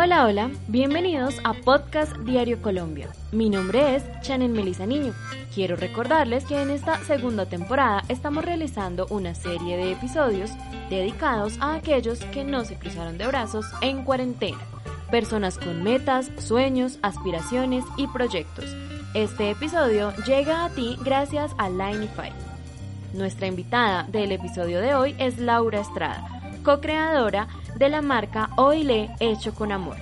Hola, hola, bienvenidos a Podcast Diario Colombia. Mi nombre es Chanel Melisa Niño. Quiero recordarles que en esta segunda temporada estamos realizando una serie de episodios dedicados a aquellos que no se cruzaron de brazos en cuarentena. Personas con metas, sueños, aspiraciones y proyectos. Este episodio llega a ti gracias a Lineify. Nuestra invitada del episodio de hoy es Laura Estrada, co-creadora de la marca Oile Hecho con Amor.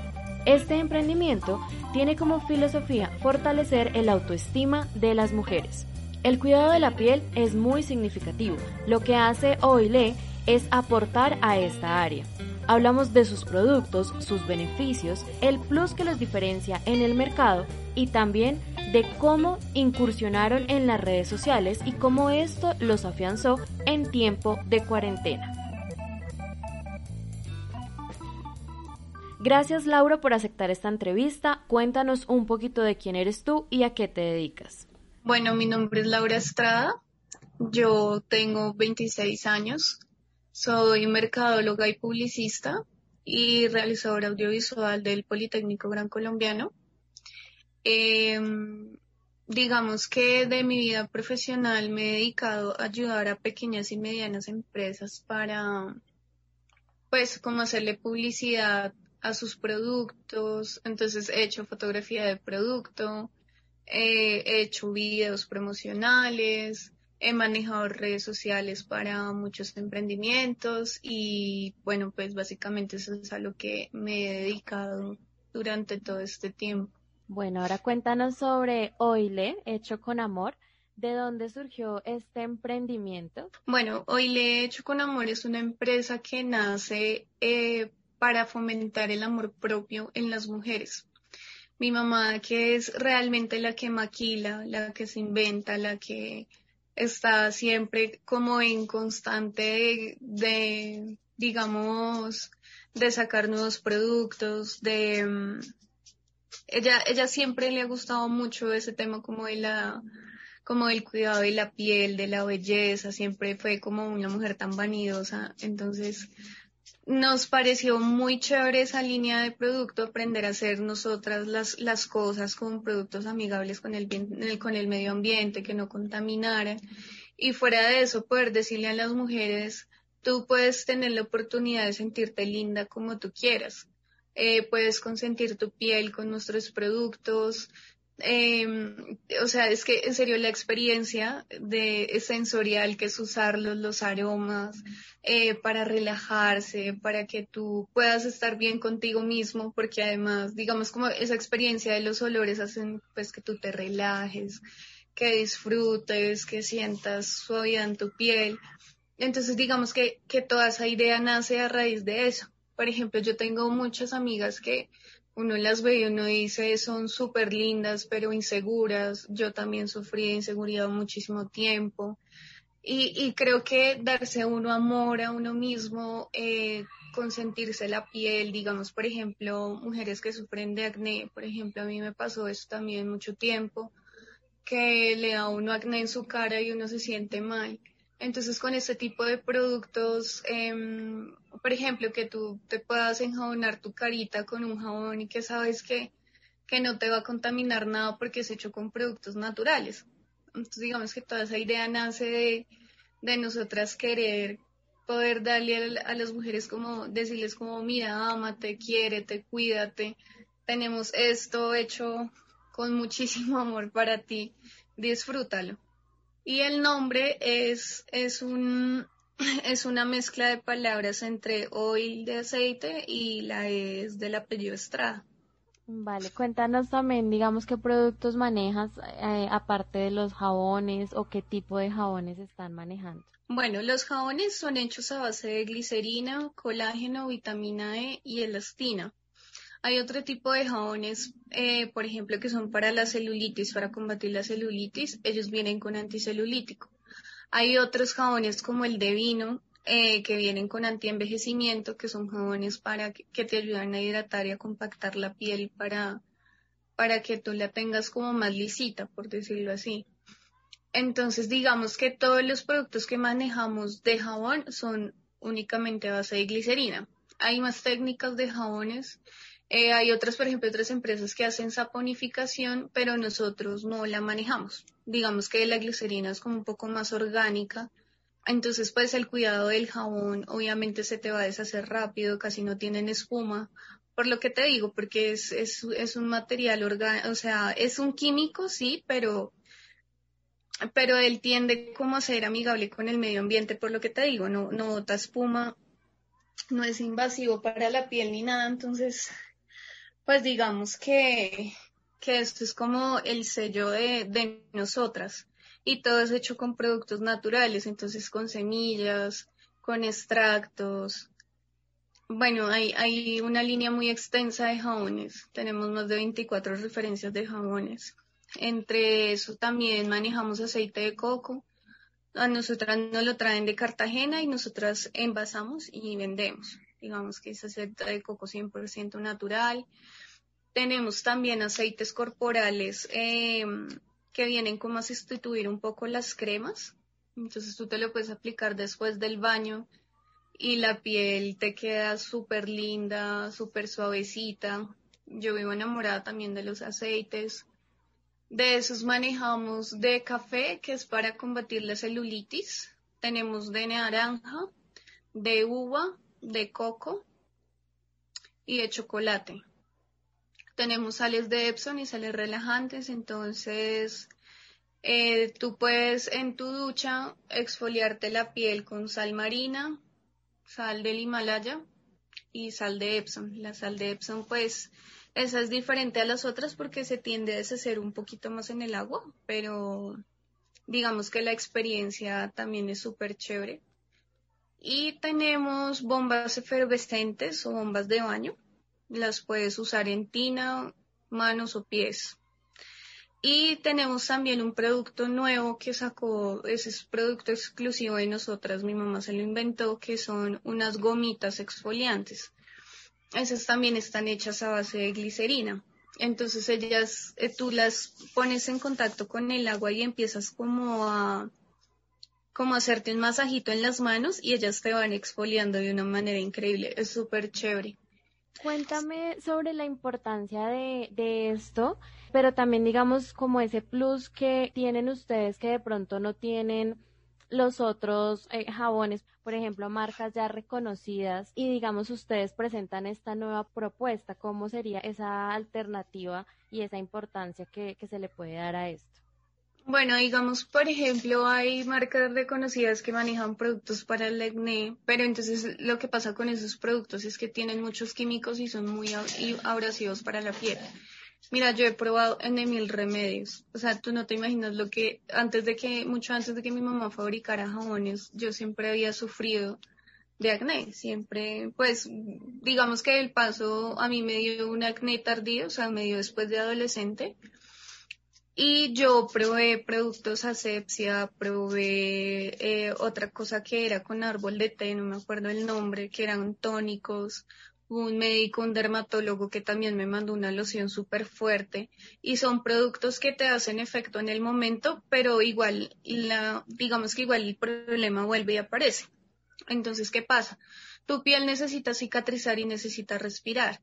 Este emprendimiento tiene como filosofía fortalecer el autoestima de las mujeres. El cuidado de la piel es muy significativo. Lo que hace Oile es aportar a esta área. Hablamos de sus productos, sus beneficios, el plus que los diferencia en el mercado y también de cómo incursionaron en las redes sociales y cómo esto los afianzó en tiempo de cuarentena. Gracias Laura por aceptar esta entrevista. Cuéntanos un poquito de quién eres tú y a qué te dedicas. Bueno, mi nombre es Laura Estrada. Yo tengo 26 años. Soy mercadóloga y publicista y realizadora audiovisual del Politécnico Gran Colombiano. Em, digamos que de mi vida profesional me he dedicado a ayudar a pequeñas y medianas empresas para, pues, como hacerle publicidad a sus productos. Entonces he hecho fotografía de producto, he hecho videos promocionales, he manejado redes sociales para muchos emprendimientos y bueno, pues básicamente eso es a lo que me he dedicado durante todo este tiempo. Bueno, ahora cuéntanos sobre Oile, hecho con amor. ¿De dónde surgió este emprendimiento? Bueno, Oile Hecho con Amor es una empresa que nace eh, para fomentar el amor propio en las mujeres. Mi mamá, que es realmente la que maquila, la que se inventa, la que está siempre como en constante de, digamos, de sacar nuevos productos, de mm, ella, ella siempre le ha gustado mucho ese tema como de la, como del cuidado de la piel, de la belleza, siempre fue como una mujer tan vanidosa, entonces nos pareció muy chévere esa línea de producto, aprender a hacer nosotras las, las cosas con productos amigables con el, con el medio ambiente, que no contaminaran. Y fuera de eso, poder decirle a las mujeres, tú puedes tener la oportunidad de sentirte linda como tú quieras. Eh, puedes consentir tu piel con nuestros productos, eh, o sea, es que en serio la experiencia de sensorial que es usarlos, los aromas, eh, para relajarse, para que tú puedas estar bien contigo mismo, porque además, digamos, como esa experiencia de los olores hacen pues que tú te relajes, que disfrutes, que sientas suavidad en tu piel. Entonces, digamos que, que toda esa idea nace a raíz de eso. Por ejemplo, yo tengo muchas amigas que uno las ve y uno dice son súper lindas pero inseguras. Yo también sufrí de inseguridad muchísimo tiempo. Y, creo que darse uno amor a uno mismo, eh, consentirse la piel, digamos, por ejemplo, mujeres que sufren de acné, por ejemplo, a mí me pasó eso también mucho tiempo, que le da uno acné en su cara y uno se siente mal. Entonces, con este tipo de productos, em, por ejemplo, que tú te puedas enjabonar tu carita con un jabón y que sabes que, que no te va a contaminar nada porque es hecho con productos naturales. Entonces, digamos que toda esa idea nace de, de nosotras querer poder darle a, las mujeres como, decirles como, mira, ámate, quiérete, cuídate, tenemos esto hecho con muchísimo amor para ti, disfrútalo. Y el nombre es, es, un, es una mezcla de palabras entre oil de aceite y la es del apellido Estrada. Vale, cuéntanos también, digamos, qué productos manejas eh, aparte de los jabones o qué tipo de jabones están manejando. Bueno, los jabones son hechos a base de glicerina, colágeno, vitamina E y elastina. Hay otro tipo de jabones, eh, por ejemplo, que son para la celulitis, para combatir la celulitis. Ellos vienen con anticelulítico. Hay otros jabones como el de vino, eh, que vienen con antienvejecimiento, que son jabones para que, te ayudan a hidratar y a compactar la piel para, para que tú la tengas como más lisita, por decirlo así. Entonces, digamos que todos los productos que manejamos de jabón son únicamente base de glicerina. Hay más técnicas de jabones Eh, hay otras, por ejemplo, otras empresas que hacen saponificación, pero nosotros no la manejamos. Digamos que la glicerina es como un poco más orgánica. Entonces, pues el cuidado del jabón obviamente se te va a deshacer rápido, casi no tienen espuma. Por lo que te digo, porque es, es, es un material orgánico, o sea, es un químico, sí, pero, pero él tiende como a ser amigable con el medio ambiente, por lo que te digo, no, no bota espuma, no es invasivo para la piel ni nada, entonces pues digamos que, que esto es como el sello de, de nosotras y todo es hecho con productos naturales, entonces con semillas, con extractos. Bueno, hay, hay una línea muy extensa de jabones, tenemos más de 24 referencias de jabones. Entre eso también manejamos aceite de coco. A nosotras nos lo traen de Cartagena y nosotras envasamos y vendemos. Digamos que es aceite de coco 100% natural. Tenemos también aceites corporales em, que vienen como a sustituir un poco las cremas. Entonces tú te lo puedes aplicar después del baño y la piel te queda súper linda, súper suavecita. Yo vivo enamorada también de los aceites. De esos manejamos de café, que es para combatir la celulitis. Tenemos de naranja, de uva, de coco y de chocolate tenemos sales de Epson y sales relajantes, entonces eh, tú puedes en tu ducha exfoliarte la piel con sal marina, sal del Himalaya y sal de Epson. La sal de Epson pues esa es diferente a las otras porque se tiende a deshacer un poquito más en el agua, pero digamos que la experiencia también es súper chévere. Y tenemos bombas efervescentes o bombas de baño las puedes usar en tina, manos o pies. Y tenemos también un producto nuevo que sacó, ese es producto exclusivo de nosotras, mi mamá se lo inventó, que son unas gomitas exfoliantes. Esas también están hechas a base de glicerina. Entonces ellas, eh, tú las pones en contacto con el agua y empiezas como a, como hacerte un masajito en las manos y ellas te van exfoliando de una manera increíble. Es súper chévere. Cuéntame sobre la importancia de, de esto, pero también digamos como ese plus que tienen ustedes que de pronto no tienen los otros eh, jabones, por ejemplo, marcas ya reconocidas y digamos ustedes presentan esta nueva propuesta, ¿cómo sería esa alternativa y esa importancia que se le puede dar a esto? Bueno, digamos, por ejemplo, hay marcas reconocidas que manejan productos para el acné, pero entonces lo que pasa con esos productos es que tienen muchos químicos y son muy abrasivos para la piel. Mira, yo he probado en mil remedios. O sea, tú no te imaginas lo que antes de que, mucho antes de que mi mamá fabricara jabones, yo siempre había sufrido de acné. Siempre, pues, digamos que el paso a mí me dio un acné tardío, o sea, me dio después de adolescente y yo probé productos asepsia, probé eh, otra cosa que era con árbol de té, no me acuerdo el nombre, que eran tónicos, un médico, un dermatólogo que también me mandó una loción súper fuerte y son productos que te hacen efecto en el momento, pero igual, la, digamos que igual el problema vuelve y aparece. Entonces, ¿qué pasa? Tu piel necesita cicatrizar y necesita respirar.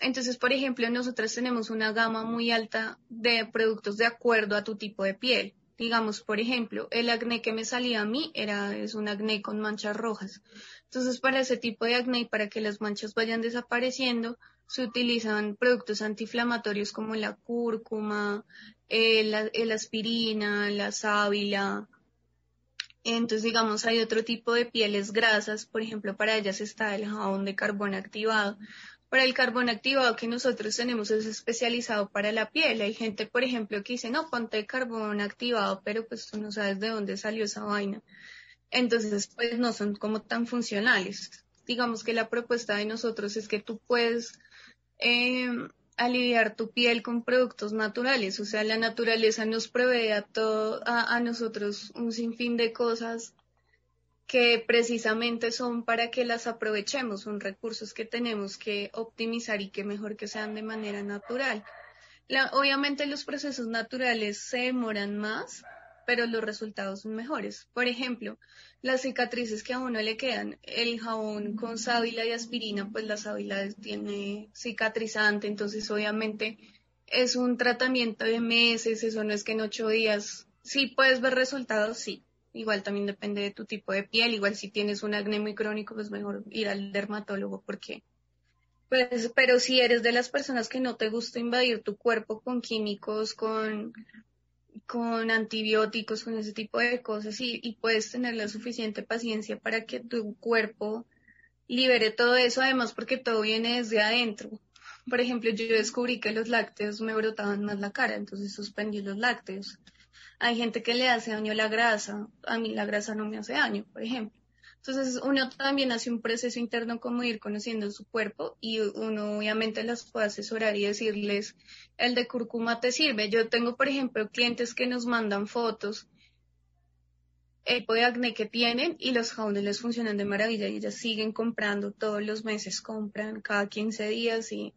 Entonces, por ejemplo, nosotros tenemos una gama muy alta de productos de acuerdo a tu tipo de piel. Digamos, por ejemplo, el acné que me salía a mí era, es un acné con manchas rojas. Entonces, para ese tipo de acné y para que las manchas vayan desapareciendo, se utilizan productos antiinflamatorios como la cúrcuma, el, el aspirina, la sábila. Entonces, digamos, hay otro tipo de pieles grasas, por ejemplo, para ellas está el jabón de carbón activado para el carbón activado que nosotros tenemos es especializado para la piel. Hay gente, por ejemplo, que dice, no, ponte carbón activado, pero pues tú no sabes de dónde salió esa vaina. Entonces, pues no son como tan funcionales. Digamos que la propuesta de nosotros es que tú puedes eh, aliviar tu piel con productos naturales. O sea, la naturaleza nos provee a, todo, a nosotros un sinfín de cosas que precisamente son para que las aprovechemos, son recursos que tenemos que optimizar y que mejor que sean de manera natural. obviamente los procesos naturales se demoran más, pero los resultados son mejores. Por ejemplo, las cicatrices que a uno le quedan, el jabón con sábila y aspirina, pues la sábila tiene cicatrizante, entonces obviamente es un tratamiento de meses, eso no es que en ocho días, sí puedes ver resultados, sí. Igual también depende de tu tipo de piel, igual si tienes un acné muy crónico, pues mejor ir al dermatólogo porque pues, pero si eres de las personas que no te gusta invadir tu cuerpo con químicos, con, con antibióticos, con ese tipo de cosas y, y puedes tener la suficiente paciencia para que tu cuerpo libere todo eso, además porque todo viene desde adentro. Por ejemplo, yo descubrí que los lácteos me brotaban más la cara, entonces suspendí los lácteos. Hay gente que le hace daño la grasa, a mí la grasa no me hace daño, por ejemplo. Entonces uno también hace un proceso interno como ir conociendo su cuerpo y uno obviamente las puede asesorar y decirles, el de cúrcuma te sirve. Yo tengo, por ejemplo, clientes que nos mandan fotos el tipo de acné que tienen y los jabones les funcionan de maravilla y ellas siguen comprando todos los meses, compran cada 15 días y,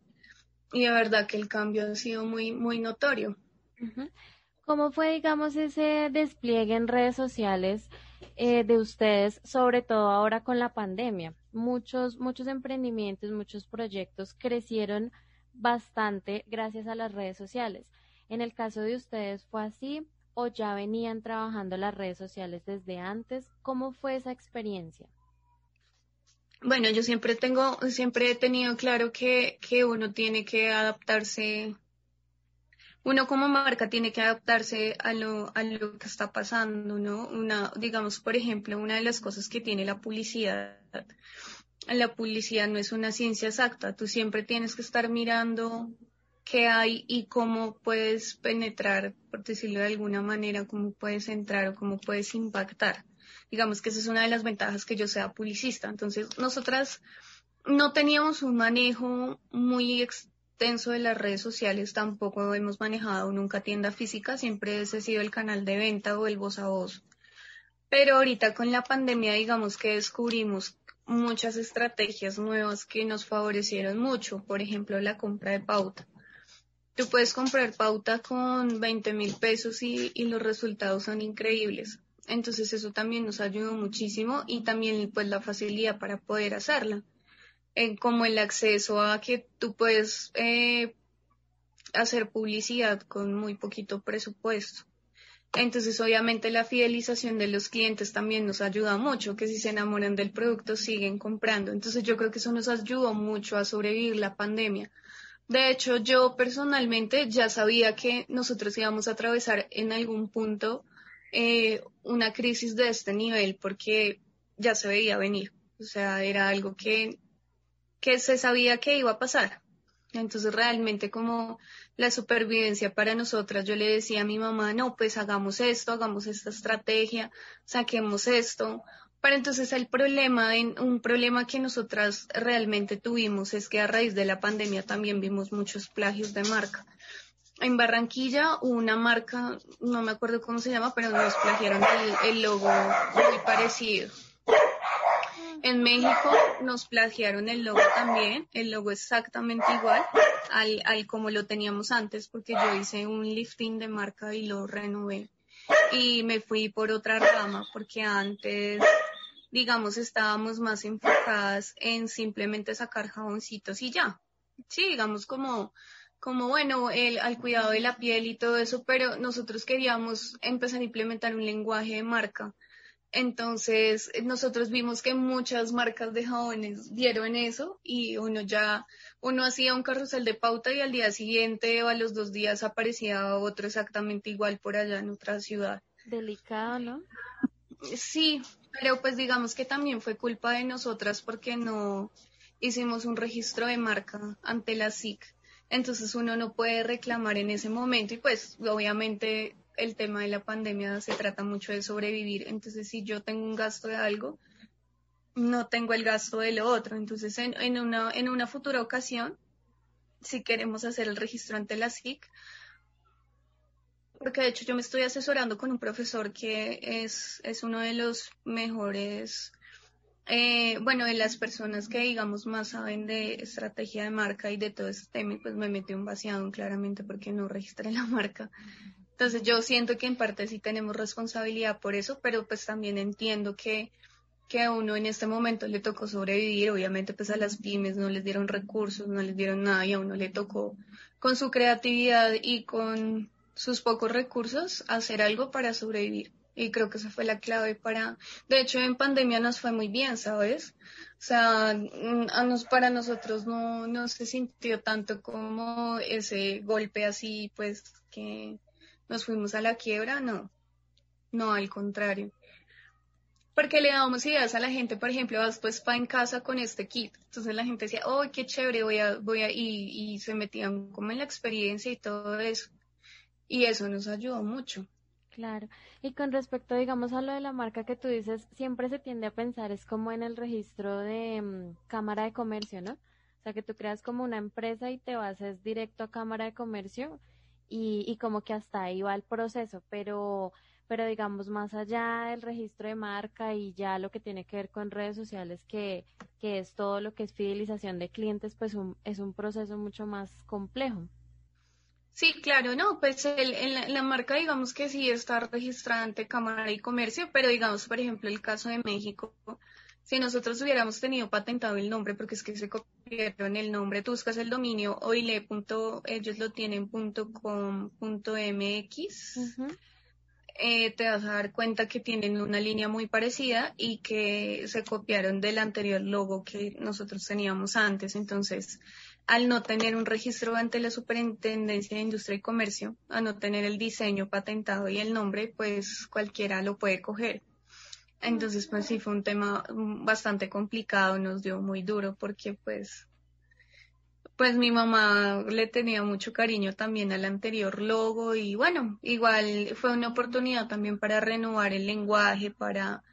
y de verdad que el cambio ha sido muy, muy notorio. ¿Cómo fue, digamos, ese despliegue en redes sociales? Eh, de ustedes, sobre todo ahora con la pandemia. Muchos, muchos emprendimientos, muchos proyectos crecieron bastante gracias a las redes sociales. En el caso de ustedes, ¿fue así o ya venían trabajando las redes sociales desde antes? ¿Cómo fue esa experiencia? Bueno, yo siempre tengo, siempre he tenido claro que, que uno tiene que adaptarse uno como marca tiene que adaptarse a lo, a lo que está pasando, ¿no? Una, digamos, por ejemplo, una de las cosas que tiene la publicidad, la publicidad no es una ciencia exacta, tú siempre tienes que estar mirando qué hay y cómo puedes penetrar, por decirlo de alguna manera, cómo puedes entrar o cómo puedes impactar. Digamos que esa es una de las ventajas que yo sea publicista. Entonces, nosotras no teníamos un manejo muy de las redes sociales tampoco hemos manejado nunca tienda física, siempre ese ha sido el canal de venta o el voz a voz. Pero ahorita con la pandemia, digamos que descubrimos muchas estrategias nuevas que nos favorecieron mucho, por ejemplo, la compra de pauta. Tú puedes comprar pauta con 20 mil pesos y, y los resultados son increíbles. Entonces eso también nos ayudó muchísimo y también pues la facilidad para poder hacerla como el acceso a que tú puedes eh, hacer publicidad con muy poquito presupuesto. Entonces, obviamente, la fidelización de los clientes también nos ayuda mucho, que si se enamoran del producto siguen comprando. Entonces, yo creo que eso nos ayudó mucho a sobrevivir la pandemia. De hecho, yo personalmente ya sabía que nosotros íbamos a atravesar en algún punto eh, una crisis de este nivel porque ya se veía venir. O sea, era algo que que se sabía que iba a pasar. Entonces realmente como la supervivencia para nosotras, yo le decía a mi mamá, no, pues hagamos esto, hagamos esta estrategia, saquemos esto. Pero entonces el problema, un problema que nosotras realmente tuvimos es que a raíz de la pandemia también vimos muchos plagios de marca. En Barranquilla una marca, no me acuerdo cómo se llama, pero nos plagiaron el logo muy parecido. En México nos plagiaron el logo también, el logo exactamente igual al, al como lo teníamos antes, porque yo hice un lifting de marca y lo renové. Y me fui por otra rama, porque antes, digamos, estábamos más enfocadas en simplemente sacar jaboncitos y ya. Sí, digamos como como bueno, el, al cuidado de la piel y todo eso, pero nosotros queríamos empezar a implementar un lenguaje de marca entonces, nosotros vimos que muchas marcas de jabones dieron eso y uno ya, uno hacía un carrusel de pauta y al día siguiente o a los dos días aparecía otro exactamente igual por allá en otra ciudad. Delicado, ¿no? Sí, pero pues digamos que también fue culpa de nosotras porque no hicimos un registro de marca ante la SIC. Entonces uno no puede reclamar en ese momento y pues obviamente el tema de la pandemia se trata mucho de sobrevivir. Entonces, si yo tengo un gasto de algo, no tengo el gasto de lo otro. Entonces, en, una, en una futura ocasión, si queremos hacer el registro ante la SIC, porque de hecho yo me estoy asesorando con un profesor que es, es uno de los mejores, eh, bueno, de las personas que digamos más saben de estrategia de marca y de todo este tema, pues me metí un vaciado claramente porque no registré la marca Entonces yo siento que en parte sí tenemos responsabilidad por eso, pero pues también entiendo que, que a uno en este momento le tocó sobrevivir. Obviamente pues a las pymes no les dieron recursos, no les dieron nada y a uno le tocó con su creatividad y con sus pocos recursos hacer algo para sobrevivir. Y creo que esa fue la clave para, de hecho en pandemia nos fue muy bien, ¿sabes? O sea, mm, a nos, para nosotros no, no se sintió tanto como ese golpe así, pues que nos fuimos a la quiebra, no, no, al contrario. Porque le damos ideas a la gente, por ejemplo, vas pues para en casa con este kit. Entonces la gente decía, oh, qué chévere, voy a, voy a, y, y se metían como en la experiencia y todo eso. Y eso nos ayudó mucho. Claro. Y con respecto, digamos, a lo de la marca que tú dices, siempre se tiende a pensar, es como en el registro de mm, Cámara de Comercio, ¿no? O sea, que tú creas como una empresa y te vas es directo a Cámara de Comercio y, y como que hasta ahí va el proceso, pero, pero digamos, más allá del registro de marca y ya lo que tiene que ver con redes sociales, que, que es todo lo que es fidelización de clientes, pues es un proceso mucho más complejo. Sí, claro, no, pues el, la, marca digamos que sí está registrada ante Cámara y Comercio, pero digamos, por ejemplo, el caso de México, si nosotros hubiéramos tenido patentado el nombre, porque es que se copiaron el nombre, tú buscas el dominio oile. ellos lo tienen punto com, punto mx, eh, te vas a dar cuenta que tienen una línea muy parecida y que se copiaron del anterior logo que nosotros teníamos antes, entonces al no tener un registro ante la Superintendencia de Industria y Comercio, a no tener el diseño patentado y el nombre, pues cualquiera lo puede coger. Entonces, pues sí, fue un tema bastante complicado, nos dio muy duro porque pues, pues mi mamá le tenía mucho cariño también al anterior logo y bueno, igual fue una oportunidad también para renovar el lenguaje, para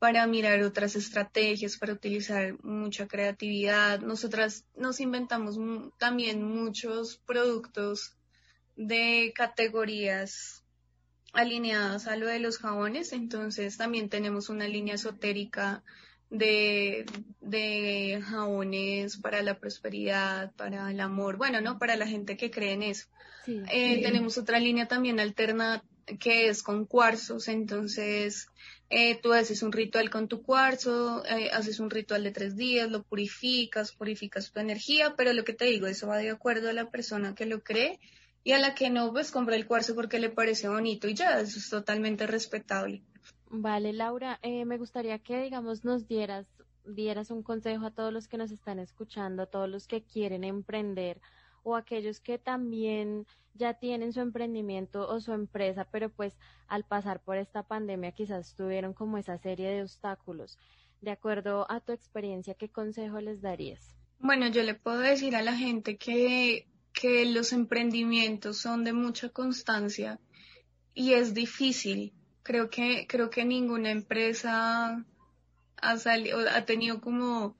para mirar otras estrategias, para utilizar mucha creatividad. Nosotras nos inventamos también muchos productos de categorías alineadas a lo de los jabones, entonces también tenemos una línea esotérica de, de jabones para la prosperidad, para el amor, bueno, no, para la gente que cree en eso. Eh, tenemos otra línea también alterna que es con cuarzos, entonces eh, tú haces un ritual con tu cuarzo, eh, haces un ritual de tres días, lo purificas, purificas tu energía, pero lo que te digo, eso va de acuerdo a la persona que lo cree y a la que no, pues compra el cuarzo porque le parece bonito y ya, eso es totalmente respetable. Vale, Laura, eh, me gustaría que, digamos, nos dieras, dieras un consejo a todos los que nos están escuchando, a todos los que quieren emprender o aquellos que también ya tienen su emprendimiento o su empresa, pero pues al pasar por esta pandemia quizás tuvieron como esa serie de obstáculos. De acuerdo a tu experiencia, ¿qué consejo les darías? Bueno, yo le puedo decir a la gente que, que los emprendimientos son de mucha constancia y es difícil. Creo que, creo que ninguna empresa ha, salido, ha tenido como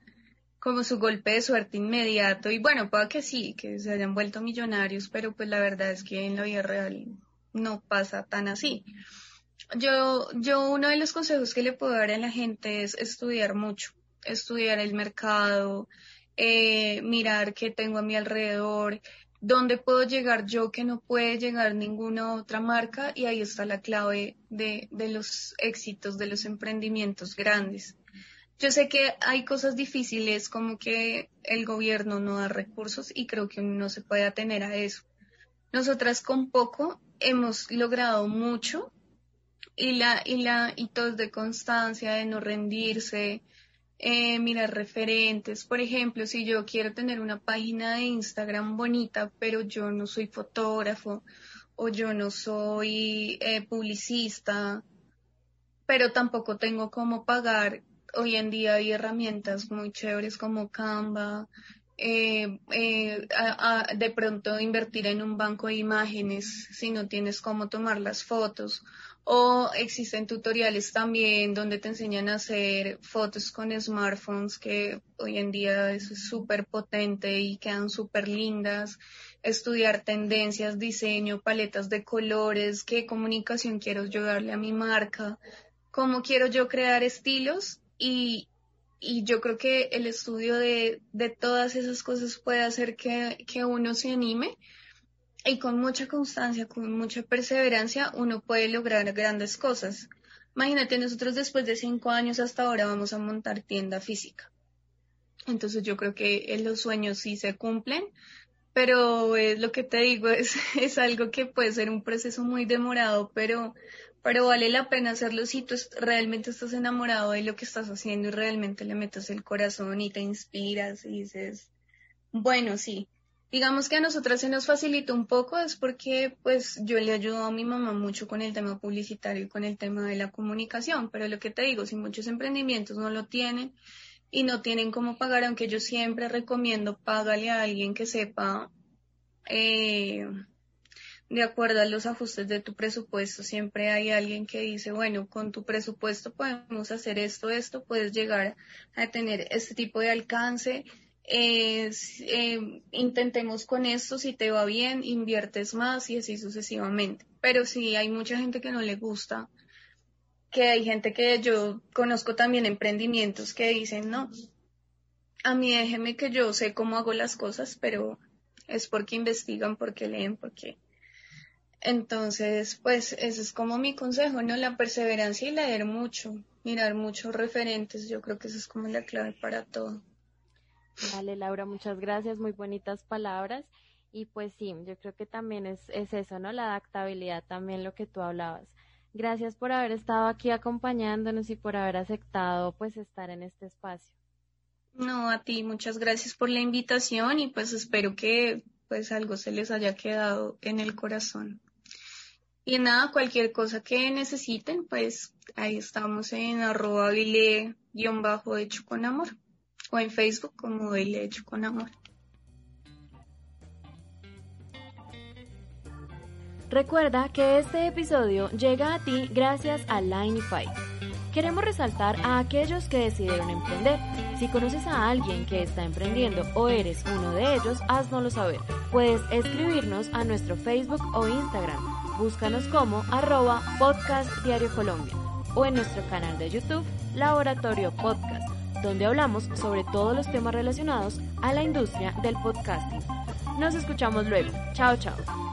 como su golpe de suerte inmediato y bueno, puede que sí, que se hayan vuelto millonarios, pero pues la verdad es que en la vida real no pasa tan así. Yo, yo uno de los consejos que le puedo dar a la gente es estudiar mucho, estudiar el mercado, eh, mirar qué tengo a mi alrededor, dónde puedo llegar yo que no puede llegar ninguna otra marca y ahí está la clave de, de los éxitos de los emprendimientos grandes. Yo sé que hay cosas difíciles como que el gobierno no da recursos y creo que uno no se puede atener a eso. Nosotras con poco hemos logrado mucho y la y la y todo de constancia, de no rendirse, eh, mirar referentes. Por ejemplo, si yo quiero tener una página de Instagram bonita, pero yo no soy fotógrafo o yo no soy eh, publicista, pero tampoco tengo cómo pagar hoy en día hay herramientas muy chéveres como Canva, eh, eh, de pronto invertir en un banco de imágenes si no tienes cómo tomar las fotos. O existen tutoriales también donde te enseñan a hacer fotos con smartphones que hoy en día es súper potente y quedan súper lindas. Estudiar tendencias, diseño, paletas de colores, qué comunicación quiero yo darle a mi marca, cómo quiero yo crear estilos y, y yo creo que el estudio de, de, todas esas cosas puede hacer que, que uno se anime y con mucha constancia, con mucha perseverancia, uno puede lograr grandes cosas. Imagínate, nosotros después de cinco años hasta ahora vamos a montar tienda física. Entonces yo creo que los sueños sí se cumplen, pero es lo que te digo, es, es algo que puede ser un proceso muy demorado, pero, pero vale la pena hacerlo si tú realmente estás enamorado de lo que estás haciendo y realmente le metes el corazón y te inspiras y dices, bueno, sí, Digamos que a nosotras se nos facilita un poco, es porque pues yo le ayudo a mi mamá mucho con el tema publicitario y con el tema de la comunicación, pero lo que te digo, si muchos emprendimientos no lo tienen y no tienen cómo pagar, aunque yo siempre recomiendo págale a alguien que sepa eh, de acuerdo a los ajustes de tu presupuesto, siempre hay alguien que dice, bueno, con tu presupuesto podemos hacer esto, esto, puedes llegar a tener este tipo de alcance eh, intentemos con esto, si te va bien, inviertes más y así sucesivamente. Pero si hay mucha gente que no le gusta, que hay gente que yo conozco también emprendimientos que dicen, no, a mí déjeme que yo sé cómo hago las cosas, pero es porque investigan, porque leen, porque... Entonces, pues ese es como mi consejo, ¿no? La perseverancia y leer mucho, mirar muchos referentes, yo creo que eso es como la clave para todo. Vale, Laura, muchas gracias, muy bonitas palabras. Y pues sí, yo creo que también es, es eso, ¿no? La adaptabilidad, también lo que tú hablabas. Gracias por haber estado aquí acompañándonos y por haber aceptado pues estar en este espacio. No, a ti, muchas gracias por la invitación y pues espero que pues algo se les haya quedado en el corazón. Y nada, cualquier cosa que necesiten, pues ahí estamos en arroba bajo hecho con amor o en Facebook como El Hecho con Amor. Recuerda que este episodio llega a ti gracias a Lineify. Queremos resaltar a aquellos que decidieron emprender. Si conoces a alguien que está emprendiendo o eres uno de ellos, haznoslo saber. Puedes escribirnos a nuestro Facebook o Instagram. Búscanos como arroba podcast diario Colombia o en nuestro canal de YouTube Laboratorio Podcast donde hablamos sobre todos los temas relacionados a la industria del podcasting. Nos escuchamos luego. Chao, chao.